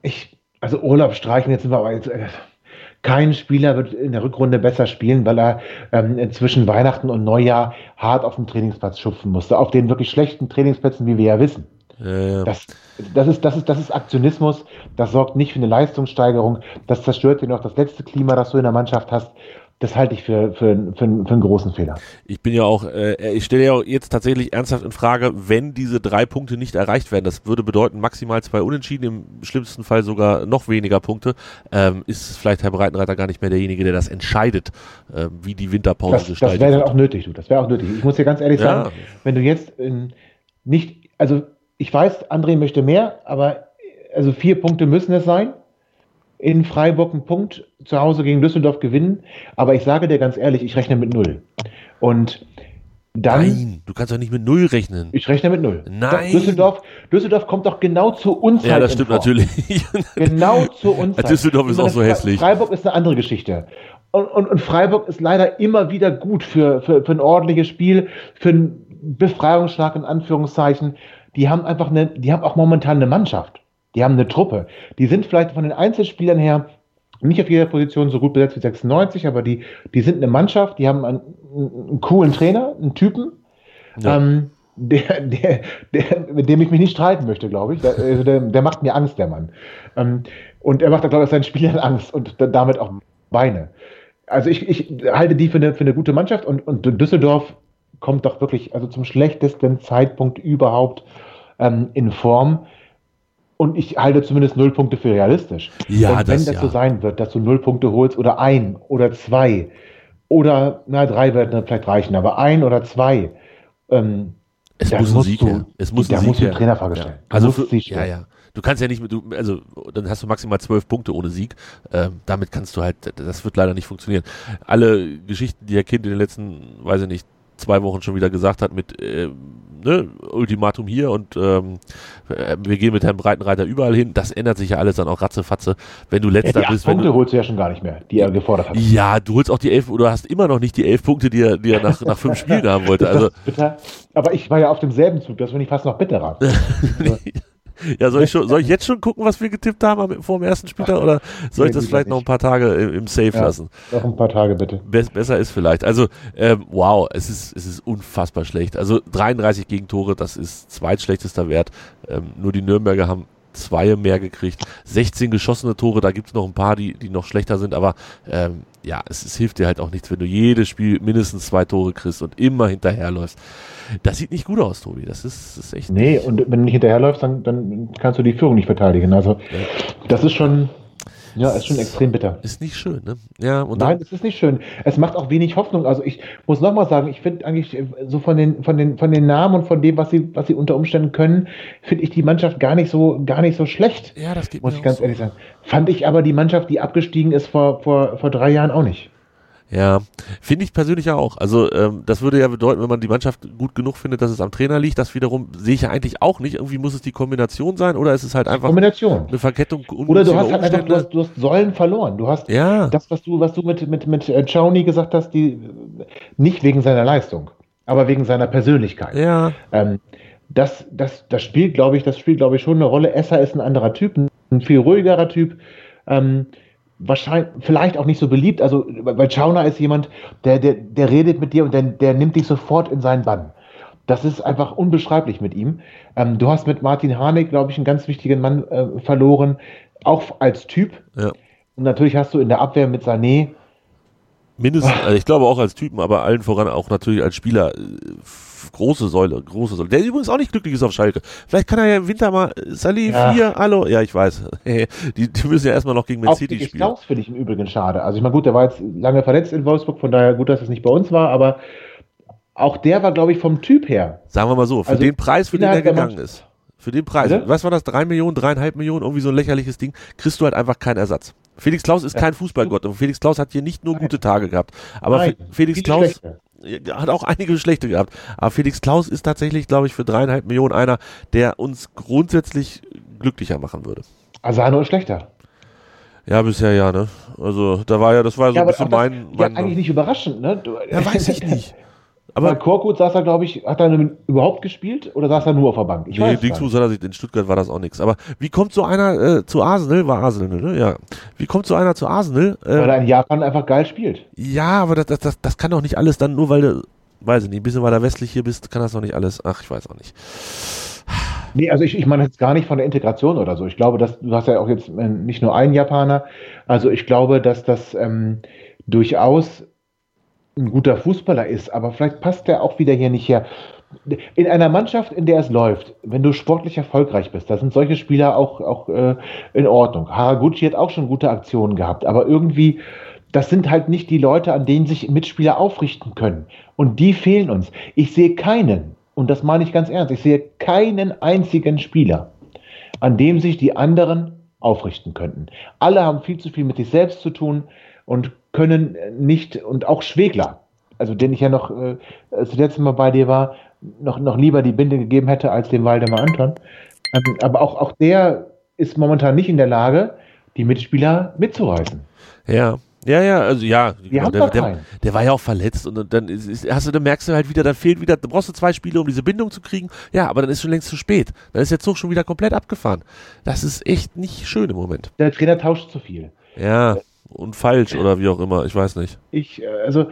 ich, also Urlaub streichen, jetzt sind wir aber jetzt, äh, kein Spieler wird in der Rückrunde besser spielen, weil er ähm, zwischen Weihnachten und Neujahr hart auf dem Trainingsplatz schupfen musste. Auf den wirklich schlechten Trainingsplätzen, wie wir ja wissen. Ja. Das, das, ist, das, ist, das ist Aktionismus, das sorgt nicht für eine Leistungssteigerung, das zerstört dir noch das letzte Klima, das du in der Mannschaft hast das halte ich für, für, für, für, einen großen Fehler. Ich bin ja auch, äh, ich stelle ja jetzt tatsächlich ernsthaft in Frage, wenn diese drei Punkte nicht erreicht werden, das würde bedeuten maximal zwei Unentschieden, im schlimmsten Fall sogar noch weniger Punkte, ähm, ist vielleicht Herr Breitenreiter gar nicht mehr derjenige, der das entscheidet, äh, wie die Winterpause das, gestaltet Das wäre dann auch nötig, du. Das wäre auch nötig. Ich muss dir ganz ehrlich ja. sagen, wenn du jetzt in, nicht, also ich weiß, André möchte mehr, aber also vier Punkte müssen es sein in Freiburg einen Punkt zu Hause gegen Düsseldorf gewinnen. Aber ich sage dir ganz ehrlich, ich rechne mit null. Und dann. Nein, du kannst doch nicht mit null rechnen. Ich rechne mit null. Nein. Düsseldorf, Düsseldorf kommt doch genau zu uns. Ja, das stimmt natürlich. genau zu uns. Düsseldorf ist auch so hässlich. Freiburg ist eine andere Geschichte. Und, und, und Freiburg ist leider immer wieder gut für, für, für ein ordentliches Spiel, für einen Befreiungsschlag in Anführungszeichen. Die haben einfach eine, die haben auch momentan eine Mannschaft. Die haben eine Truppe. Die sind vielleicht von den Einzelspielern her nicht auf jeder Position so gut besetzt wie 96, aber die, die sind eine Mannschaft, die haben einen, einen coolen Trainer, einen Typen, ja. ähm, der, der, der, mit dem ich mich nicht streiten möchte, glaube ich. Der, also der, der, macht mir Angst, der Mann. Ähm, und er macht, glaube ich, seinen Spielern Angst und damit auch Beine. Also ich, ich halte die für eine, für eine gute Mannschaft und, und Düsseldorf kommt doch wirklich also zum schlechtesten Zeitpunkt überhaupt ähm, in Form. Und ich halte zumindest null Punkte für realistisch. Ja, und wenn das, das ja. so sein wird, dass du null Punkte holst oder ein oder zwei oder na drei werden vielleicht reichen, aber ein oder zwei, ähm, es muss ein Sieg du, Es muss da musst du Trainerfrage stellen. Ja. Also für, ja, ja. Du kannst ja nicht mit, du, also dann hast du maximal zwölf Punkte ohne Sieg. Ähm, damit kannst du halt, das wird leider nicht funktionieren. Alle Geschichten, die Herr Kind in den letzten, weiß ich nicht, zwei Wochen schon wieder gesagt hat mit äh, ne, Ultimatum hier und ähm, äh, wir gehen mit Herrn Breitenreiter überall hin. Das ändert sich ja alles dann auch ratzefatze. Wenn du letzter ja, die bist. Punkte du, holst du ja schon gar nicht mehr, die er gefordert hat. Ja, du holst auch die elf oder hast immer noch nicht die elf Punkte, die er, die er nach, nach fünf Spielen haben wollte. Also, bitter. Aber ich war ja auf demselben Zug, das finde ich fast noch bitterer. Ja, soll ich, schon, soll ich jetzt schon gucken, was wir getippt haben vor dem ersten Spieltag oder soll ich das vielleicht noch ein paar Tage im, Safe ja, lassen? Noch ein paar Tage bitte. Be besser ist vielleicht. Also, ähm, wow, es ist, es ist unfassbar schlecht. Also 33 Gegentore, das ist zweitschlechtester Wert. Ähm, nur die Nürnberger haben zwei mehr gekriegt. 16 geschossene Tore, da gibt's noch ein paar, die, die noch schlechter sind, aber ähm, ja, es, es hilft dir halt auch nichts, wenn du jedes Spiel mindestens zwei Tore kriegst und immer hinterherläufst. Das sieht nicht gut aus, Tobi. Das ist, das ist echt. Nee, und wenn du nicht hinterherläufst, dann, dann kannst du die Führung nicht verteidigen. Also, das ist schon. Ja, ist schon extrem bitter. Ist nicht schön, ne? Ja, und Nein, es ist nicht schön. Es macht auch wenig Hoffnung. Also ich muss nochmal sagen, ich finde eigentlich äh, so von den, von den, von den Namen und von dem, was sie, was sie unter Umständen können, finde ich die Mannschaft gar nicht so, gar nicht so schlecht. ja, das geht Muss ich ganz so. ehrlich sagen. Fand ich aber die Mannschaft, die abgestiegen ist vor, vor, vor drei Jahren auch nicht. Ja, finde ich persönlich auch. Also ähm, das würde ja bedeuten, wenn man die Mannschaft gut genug findet, dass es am Trainer liegt. Das wiederum sehe ich ja eigentlich auch nicht. Irgendwie muss es die Kombination sein oder ist es halt einfach Kombination. eine Verkettung Oder du hast halt einfach, du hast, du hast Säulen verloren. Du hast Ja, das, was du, was du mit, mit, mit äh, Chauny gesagt hast, die nicht wegen seiner Leistung, aber wegen seiner Persönlichkeit. ja, Ähm, das, das, das spielt, glaube ich, das spielt, glaube ich, schon eine Rolle. Esser ist ein anderer Typ, ein viel ruhigerer Typ. Ähm, wahrscheinlich, vielleicht auch nicht so beliebt. Also, weil Schauner ist jemand, der, der, der redet mit dir und der, der nimmt dich sofort in seinen Bann. Das ist einfach unbeschreiblich mit ihm. Ähm, du hast mit Martin Harnik, glaube ich, einen ganz wichtigen Mann äh, verloren, auch als Typ. ja. Und natürlich hast du in der Abwehr mit Sané, Mindestens, also ich glaube auch als Typen, aber allen voran auch natürlich als Spieler. äh, Große Säule, große Säule. Der übrigens auch nicht glücklich ist auf Schalke. Vielleicht kann er ja im Winter mal, äh, Salih, Ja. vier, hallo. Ja, ich weiß. die, die müssen ja erstmal noch gegen Man City spielen. Klaus finde ich im Übrigen schade. Also ich meine, gut, der war jetzt lange verletzt in Wolfsburg, von daher gut, dass es nicht bei uns war, aber auch der war, glaube ich, vom Typ her. Sagen wir mal so, für Also den Preis, für den er gegangen ist. Für den Preis. Bitte? Was war das? Drei Millionen, dreieinhalb Millionen, irgendwie so ein lächerliches Ding. Kriegst du halt einfach keinen Ersatz. Felix Klaus ist kein Fußballgott und Felix Klaus hat hier nicht nur gute Tage gehabt. Aber Nein, Fe- Felix Klaus schlechte. ja, hat auch einige schlechte gehabt. Aber Felix Klaus ist tatsächlich, glaube ich, für dreieinhalb Millionen einer, der uns grundsätzlich glücklicher machen würde. Asano ist schlechter. Ja, bisher ja, ne? Also, da war ja, das war so ja, ein bisschen das, mein, ja, mein eigentlich nicht überraschend, ne? Du, ja, weiß ich nicht. Aber Aber Korkut saß er, glaube ich, hat er überhaupt gespielt oder saß er nur auf der Bank? Ich nee, Dingsbus hat er sich, in Stuttgart war das auch nichts. Aber wie kommt so einer äh, zu Arsenal? War Arsenal, ne? Ja. Wie kommt so einer zu Arsenal? nicht, weil Äh, er in Japan einfach geil spielt. ja, aber das, das, das, das kann doch nicht alles dann, nur weil du, weiß ich nicht, ein bisschen weiter westlich hier bist, kann das doch nicht alles. Ach, ich weiß auch nicht. Nee, also ich, ich meine jetzt gar nicht von der Integration oder so. Ich glaube, dass du hast ja auch jetzt äh, nicht nur einen Japaner. Also ich glaube, dass das ähm, durchaus ein guter Fußballer ist, aber vielleicht passt der auch wieder hier nicht her. In einer Mannschaft, in der es läuft, wenn du sportlich erfolgreich bist, da sind solche Spieler auch, auch äh, in Ordnung. Haraguchi hat auch schon gute Aktionen gehabt, aber irgendwie, das sind halt nicht die Leute, an denen sich Mitspieler aufrichten können. Und die fehlen uns. Ich sehe keinen, und das meine ich ganz ernst, ich sehe keinen einzigen Spieler, an dem sich die anderen aufrichten könnten. Alle haben viel zu viel mit sich selbst zu tun und können nicht, und auch Schwegler, also den ich ja noch, äh, das letzte Mal bei dir war, noch, noch lieber die Binde gegeben hätte als dem Waldemar Anton. Ähm, aber auch, auch der ist momentan nicht in der Lage, die Mitspieler mitzureißen. Ja. Ja, ja, also ja, haben der, der, der war ja auch verletzt und, dann ist, ist, hast du, dann merkst du halt wieder, da fehlt wieder, da brauchst du zwei Spiele, um diese Bindung zu kriegen. Ja, aber dann ist schon längst zu spät. Dann ist der Zug schon wieder komplett abgefahren. Das ist echt nicht schön im Moment. Der Trainer tauscht zu viel. Ja, und falsch oder wie auch immer, ich weiß nicht. Ich, äh, also,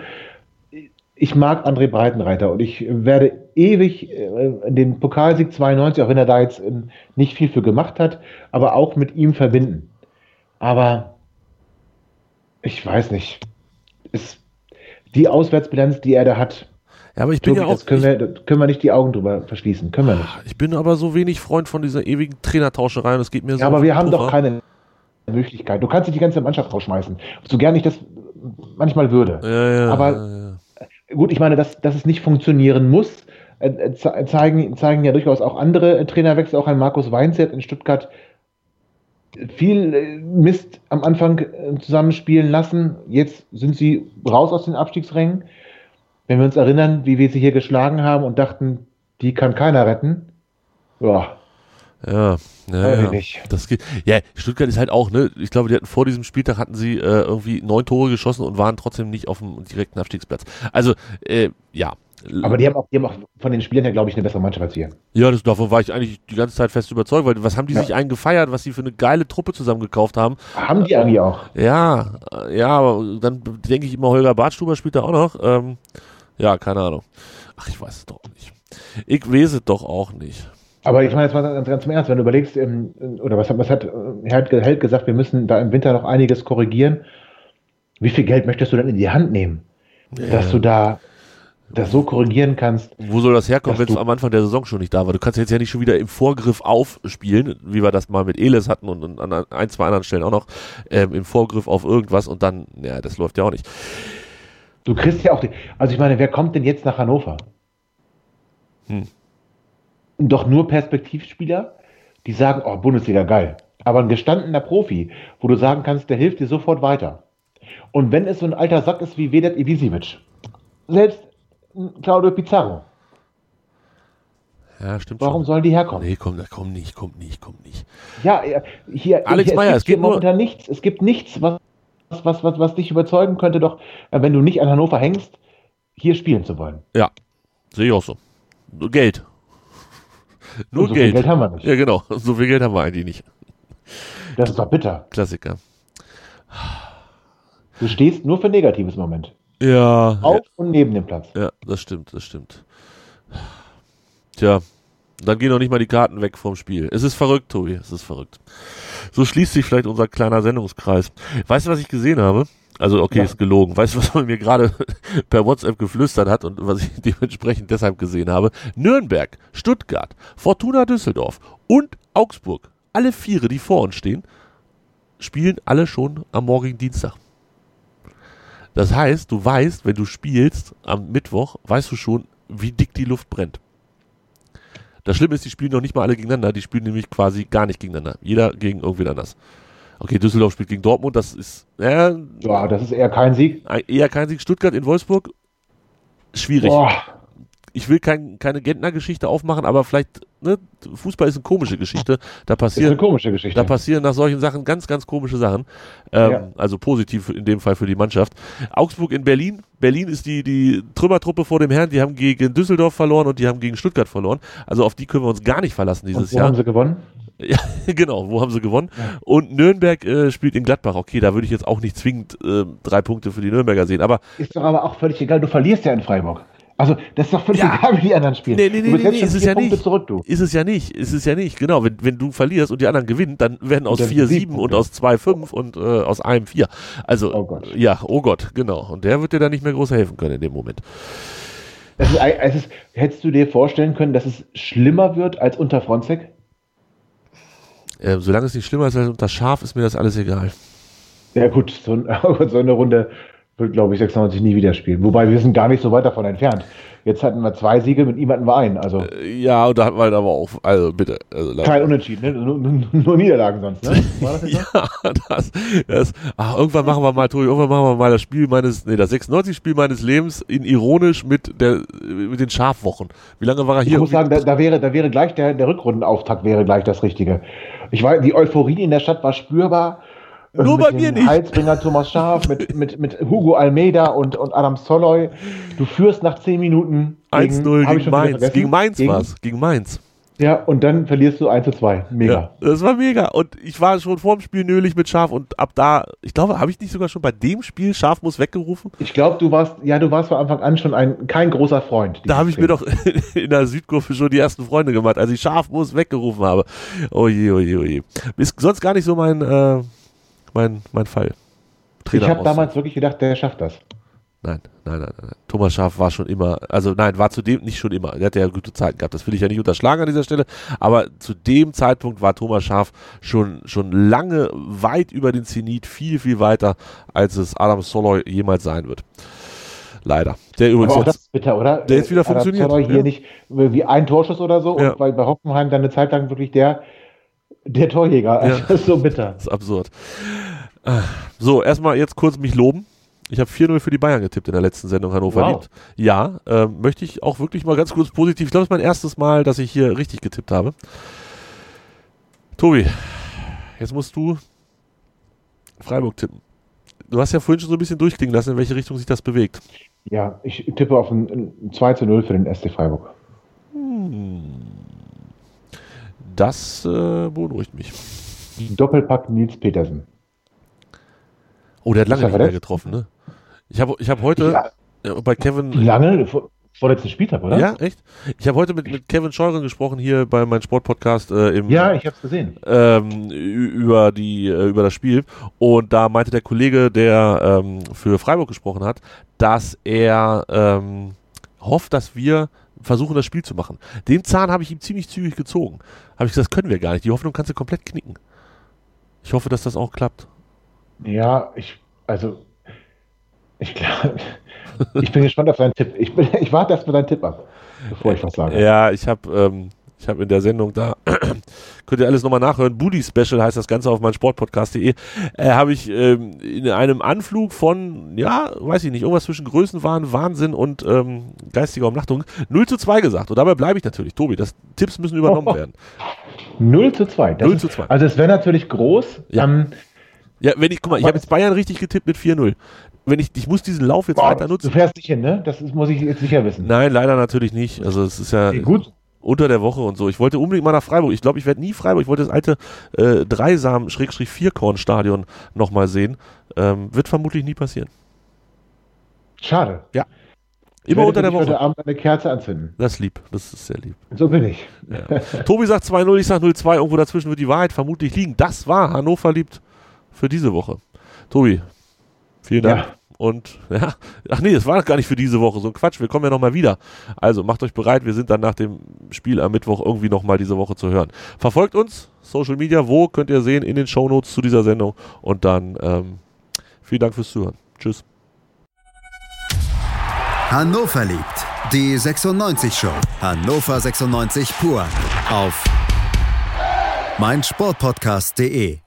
ich mag André Breitenreiter und ich werde ewig äh, den Pokalsieg 92, auch wenn er da jetzt äh, nicht viel für gemacht hat, aber auch mit ihm verbinden. Aber ich weiß nicht. Ist die Auswärtsbilanz, die er da hat, Ja, aber ich bin Tobi, ja auch, können, wir, können wir nicht die Augen drüber verschließen. Können wir nicht. ich, ich bin aber so wenig Freund von dieser ewigen Trainertauscherei und es geht mir so Ja, aber wir haben doch Puffer. keine Möglichkeit. Du kannst nicht die ganze Mannschaft rausschmeißen. So gern ich das manchmal würde. Ja, ja, aber ja. Gut, ich meine, dass, dass es nicht funktionieren muss, äh, äh, ze- zeigen, zeigen ja durchaus auch andere äh, Trainerwechsel, auch ein Markus Weinzert in Stuttgart viel äh, Mist am Anfang zusammenspielen lassen. Jetzt sind sie raus aus den Abstiegsrängen. Wenn wir uns erinnern, wie wir sie hier geschlagen haben und dachten, die kann keiner retten. Ja, Ja, ja, ja. nicht. Das geht. Ja, Stuttgart ist halt auch, ne? Ich glaube, die hatten vor diesem Spieltag hatten sie äh, irgendwie neun Tore geschossen und waren trotzdem nicht auf dem direkten Abstiegsplatz. Also, äh, ja. aber die haben, auch, die haben auch von den Spielern her, glaube ich, eine bessere Mannschaft als wir. Ja, das, davon war ich eigentlich die ganze Zeit fest überzeugt, weil was haben die Ja. sich einen gefeiert, was sie für eine geile Truppe zusammengekauft haben. Haben die eigentlich auch. Ja, ja, aber dann denke ich immer, Holger Bartstuber spielt da auch noch. Ähm, ja, keine Ahnung. Ach, ich weiß es doch nicht. Ich weiß es doch auch nicht. Aber ich meine, jetzt mal ganz, ganz im Ernst, wenn du überlegst, ähm, oder was, hat- was hat äh, Held, gesagt, wir müssen da im Winter noch einiges korrigieren. Wie viel Geld möchtest du denn in die Hand nehmen? Dass du da das so korrigieren kannst. Wo soll das herkommen, wenn es du- am Anfang der Saison schon nicht da war? Du kannst jetzt ja nicht schon wieder im Vorgriff aufspielen, wie wir das mal mit Eles hatten und, und an ein, zwei anderen Stellen auch noch, ähm, im Vorgriff auf irgendwas und dann, ja, das läuft ja auch nicht. Du kriegst ja auch die. Also ich meine, wer kommt denn jetzt nach Hannover? Hm. Doch nur Perspektivspieler, die sagen, oh, Bundesliga geil. Aber ein gestandener Profi, wo du sagen kannst, der hilft dir sofort weiter. Und wenn es so ein alter Sack ist wie Vedat Ibisevic, selbst Claudio Pizarro, Ja, stimmt warum schon. sollen die herkommen? Nee, komm, komm nicht, komm nicht, komm nicht. Ja, ja, hier, Alex hier, Meyer, es es gibt momentan nichts. Es gibt nichts, was, was, was, was dich überzeugen könnte, doch, äh, wenn du nicht an Hannover hängst, hier spielen zu wollen. Ja, sehe ich auch so. Geld. Nur Und so viel Geld. Geld haben wir nicht. Ja, genau. So viel Geld haben wir eigentlich nicht. Das ist doch bitter. Klassiker. Du stehst nur für Negatives im Moment. Ja, Auf und neben dem Platz. ja, das stimmt, das stimmt. Tja, dann gehen noch nicht mal die Karten weg vom Spiel. Es ist verrückt, Tobi, es ist verrückt. So schließt sich vielleicht unser kleiner Sendungskreis. Weißt du, was ich gesehen habe? Also, okay, Ja. ist gelogen. Weißt du, was man mir gerade per WhatsApp geflüstert hat und was ich dementsprechend deshalb gesehen habe? Nürnberg, Stuttgart, Fortuna Düsseldorf und Augsburg, alle Viere, die vor uns stehen, spielen alle schon am morgigen Dienstag. Das heißt, du weißt, wenn du spielst am Mittwoch, weißt du schon, wie dick die Luft brennt. Das Schlimme ist, die spielen noch nicht mal alle gegeneinander, die spielen nämlich quasi gar nicht gegeneinander. Jeder gegen irgendwen anders. Okay, Düsseldorf spielt gegen Dortmund, das ist äh, Ja, das ist eher kein Sieg. eher kein Sieg. Stuttgart in Wolfsburg, schwierig. Boah, Ich will kein, keine Gentner-Geschichte aufmachen, aber vielleicht, ne, Fußball ist eine komische Geschichte. Da ist passieren eine komische Geschichte. da passieren nach solchen Sachen ganz, ganz komische Sachen. Ähm, Ja. Also positiv in dem Fall für die Mannschaft. Augsburg in Berlin. Berlin ist die, die Trümmertruppe vor dem Herrn. Die haben gegen Düsseldorf verloren und die haben gegen Stuttgart verloren. Also auf die können wir uns gar nicht verlassen und dieses wo Jahr. haben sie gewonnen? Ja, genau, wo haben sie gewonnen? Und Nürnberg äh, spielt in Gladbach. Okay, da würde ich jetzt auch nicht zwingend äh, drei Punkte für die Nürnberger sehen. Aber Ist doch aber auch völlig egal. Du verlierst ja in Freiburg. Also, das ist doch völlig Ja. egal, wie die anderen spielen. Nee, nee, nee, du bist nee, jetzt nee, ist es ja Punkte nicht. zurück, du. ist es ja nicht. Ist es ja nicht. Genau, wenn, wenn du verlierst und die anderen gewinnen, dann werden aus dann vier sieben sieben und Punkte. aus zwei fünf und äh, aus einem vier. Also, Oh Gott. ja, oh Gott, genau. Und der wird dir dann nicht mehr groß helfen können in dem Moment. Es ist, es ist, hättest du dir vorstellen können, dass es schlimmer wird als unter Fronzek? Ähm, solange es nicht schlimmer ist als unter Schaf, ist mir das alles egal. Ja gut, so, ein, so eine Runde wird, glaube ich, 96 nie wieder spielen. Wobei wir sind gar nicht so weit davon entfernt. Jetzt hatten wir zwei Siege, mit ihm hatten wir einen. Also Äh, Ja, und da hat man halt aber auch, also bitte. Also, kein Unentschieden, ne? nur, nur, Niederlagen sonst. Ne? War das jetzt? Ja, das, das, ach, irgendwann machen wir mal, Tobi, irgendwann machen wir mal das Spiel meines, nee, das 96-Spiel meines Lebens in ironisch mit der, mit den Schafwochen. Wie lange war er Ich hier? muss sagen, da, da wäre, da wäre gleich der, der Rückrundenauftakt wäre gleich das Richtige. Ich weiß, die Euphorie in der Stadt war spürbar. Äh, Nur bei mir nicht. Heilsbringer Thomas Schaaf, mit, mit, mit Hugo Almeida und, und Adam Soloy. Du führst nach 10 Minuten. 1-0 hab ich gegen wieder Mainz. Gegen Mainz Gegen- war's. Gegen Mainz. Ja, und dann verlierst du 1 zu 2. Mega. Ja, das war mega. Und ich war schon vor dem Spiel nölig mit Schaf und ab da, ich glaube, habe ich nicht sogar schon bei dem Spiel Schaf muss weggerufen? Ich glaube, du warst, ja, du warst von Anfang an schon ein, kein großer Freund. Da habe ich mir doch in der Südkurve schon die ersten Freunde gemacht, als ich Schaf muss weggerufen habe. Oh je, oh je, oh je. Ist sonst gar nicht so mein, äh, mein, mein Fall. Ich habe damals wirklich gedacht, der schafft das. Nein, nein, nein, nein. Thomas Schaf war schon immer, also nein, war zudem nicht schon immer. Der hatte ja gute Zeiten gehabt. Das will ich ja nicht unterschlagen an dieser Stelle. Aber zu dem Zeitpunkt war Thomas Schaf schon, schon lange weit über den Zenit, viel, viel weiter, als es Adam Soloy jemals sein wird. Leider. Der übrigens Aber auch das jetzt, ist bitter, oder? Der jetzt wieder Adam funktioniert, Zoller hier ja. nicht wie ein Torschuss oder so, Ja. und weil bei Hoffenheim dann eine Zeit lang wirklich der, der Torjäger. Also Ja. Das ist so bitter. das ist absurd. Ah, So, erstmal jetzt kurz mich loben. Ich habe 4-0 für die Bayern getippt in der letzten Sendung Hannover Wow. liebt. Ja, ähm, möchte ich auch wirklich mal ganz kurz positiv. Ich glaube, es ist mein erstes Mal, dass ich hier richtig getippt habe. Tobi, jetzt musst du Freiburg tippen. Du hast ja vorhin schon so ein bisschen durchklingen lassen, in welche Richtung sich das bewegt. Ja, ich tippe auf ein, ein 2 zu 0 für den SC Freiburg. Das äh, beunruhigt mich. Doppelpack Nils Petersen. Oh, der hat lange nicht mehr getroffen, ne? Ich habe ich hab heute Ja. äh, bei Kevin lange? Vor, vorletzten Spieltag, oder? Ja, echt? Ich habe heute mit, mit Kevin Scheuren gesprochen hier bei meinem Sportpodcast äh, im Ja, ich habe es gesehen. ähm, über die äh, über das Spiel und da meinte der Kollege, der ähm, für Freiburg gesprochen hat, dass er ähm, hofft, dass wir versuchen, das Spiel zu machen. Den Zahn habe ich ihm ziemlich zügig gezogen. Habe ich gesagt, das können wir gar nicht. Die Hoffnung kannst du komplett knicken. Ich hoffe, dass das auch klappt. Ja, ich, also, ich glaube, ich bin gespannt auf deinen Tipp. Ich, bin, ich warte erst mal deinen Tipp ab, bevor ich was sage. Ja, ich habe ähm, ich habe in der Sendung da, könnt ihr alles nochmal nachhören, Booty Special heißt das Ganze auf meinsportpodcast.de, äh, habe ich ähm, in einem Anflug von, ja, weiß ich nicht, irgendwas zwischen Größenwahn, Wahnsinn und ähm, geistiger Umnachtung 0 zu 2 gesagt. Und dabei bleibe ich natürlich. Tobi, das Tipps müssen übernommen werden. 0 zu 2. Das 0 ist, zu 2. Also es wäre natürlich groß. Ja. Ähm, Ja, wenn ich, guck mal, ich habe jetzt Bayern richtig getippt mit 4-0. Wenn ich, ich muss diesen Lauf jetzt boah, weiter du nutzen. fährst nicht hin, ne? Das ist, muss ich jetzt sicher wissen. Nein, leider natürlich nicht. Also es ist ja Okay, gut. Unter der Woche und so. Ich wollte unbedingt mal nach Freiburg. Ich glaube, ich werde nie Freiburg. Ich wollte das alte äh, Dreisam-Vierkorn-Stadion nochmal sehen. Ähm, wird vermutlich nie passieren. Schade. Ja. Ich Immer unter der Woche. Heute Abend eine Kerze anzünden. Das ist lieb. Das ist sehr lieb. So bin ich. Ja. Tobi sagt 2-0, ich sag 0-2. Irgendwo dazwischen wird die Wahrheit vermutlich liegen. Das war Hannover liebt für diese Woche. Tobi, vielen Dank. Ja. Und ja, ach nee, das war gar nicht für diese Woche. So ein Quatsch, wir kommen ja nochmal wieder. Also macht euch bereit, wir sind dann nach dem Spiel am Mittwoch irgendwie nochmal diese Woche zu hören. Verfolgt uns, Social Media, wo könnt ihr sehen, in den Shownotes zu dieser Sendung. Und dann ähm, vielen Dank fürs Zuhören. Tschüss. Hannover liebt. Die 96 Show. Hannover 96 pur. Auf meinsportpodcast.de.